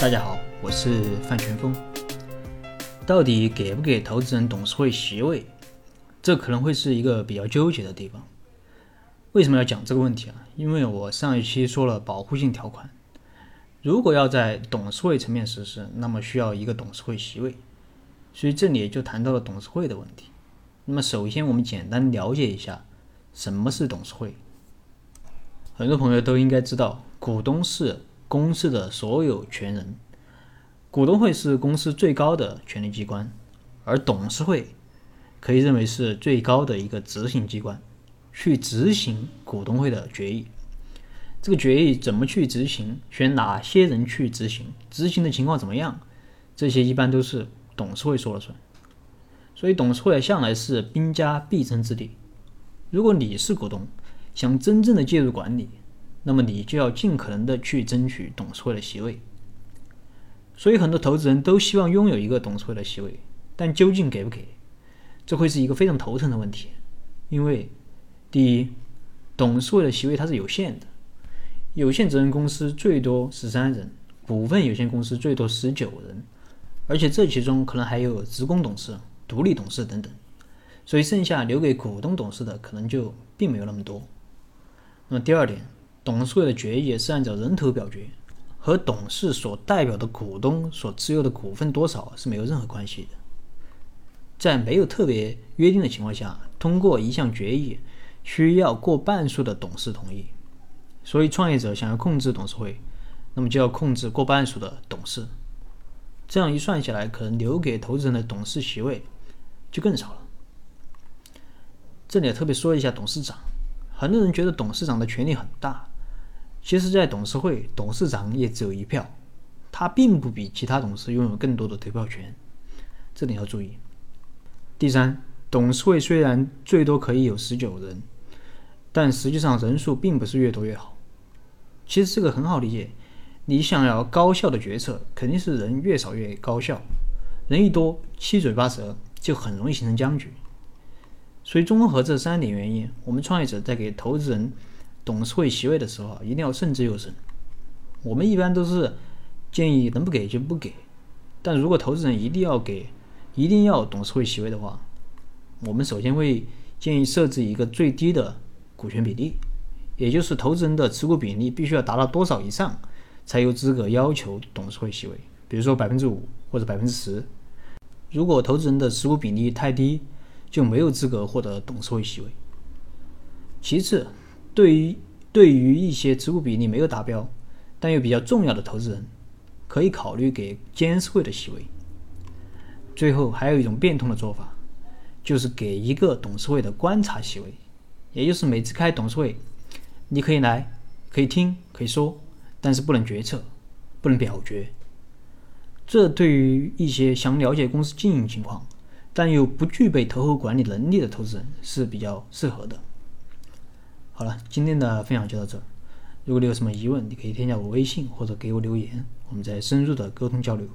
大家好，我是范全峰。到底给不给投资人董事会席位？这可能会是一个比较纠结的地方。为什么要讲这个问题啊？因为我上一期说了保护性条款，如果要在董事会层面实施，那么需要一个董事会席位，所以这里就谈到了董事会的问题。那么首先我们简单了解一下什么是董事会。很多朋友都应该知道，股东是。公司的所有权人，股东会是公司最高的权力机关，而董事会可以认为是最高的一个执行机关，去执行股东会的决议。这个决议怎么去执行，选哪些人去执行，执行的情况怎么样，这些一般都是董事会说了算。所以董事会向来是兵家必争之地。如果你是股东，想真正的介入管理。那么你就要尽可能的去争取董事会的席位，所以很多投资人都希望拥有一个董事会的席位，但究竟给不给，这会是一个非常头疼的问题。因为第一，董事会的席位它是有限的，有限责任公司最多十三人，股份有限公司最多十九人，而且这其中可能还有职工董事、独立董事等等，所以剩下留给股东董事的可能就并没有那么多。那么第二点。董事会的决议是按照人头表决，和董事所代表的股东所持有的股份多少是没有任何关系的。在没有特别约定的情况下，通过一项决议需要过半数的董事同意。所以，创业者想要控制董事会，那么就要控制过半数的董事。这样一算下来，可能留给投资人的董事席位就更少了。这里特别说一下董事长，很多人觉得董事长的权力很大。其实，在董事会，董事长也只有一票，他并不比其他董事拥有更多的投票权，这点要注意。第三，董事会虽然最多可以有十九人，但实际上人数并不是越多越好。其实这个很好理解，你想要高效的决策，肯定是人越少越高效，人一多，七嘴八舌，就很容易形成僵局。所以，综合这三点原因，我们创业者在给投资人。董事会席位的时候啊，一定要慎之又慎。我们一般都是建议能不给就不给，但如果投资人一定要给，一定要董事会席位的话，我们首先会建议设置一个最低的股权比例，也就是投资人的持股比例必须要达到多少以上，才有资格要求董事会席位。比如说百分之五或者百分之十。如果投资人的持股比例太低，就没有资格获得董事会席位。其次。对于对于一些持股比例没有达标，但又比较重要的投资人，可以考虑给监事会的席位。最后还有一种变通的做法，就是给一个董事会的观察席位，也就是每次开董事会，你可以来，可以听，可以说，但是不能决策，不能表决。这对于一些想了解公司经营情况，但又不具备投后管理能力的投资人是比较适合的。好了，今天的分享就到这。如果你有什么疑问，你可以添加我微信或者给我留言，我们再深入的沟通交流。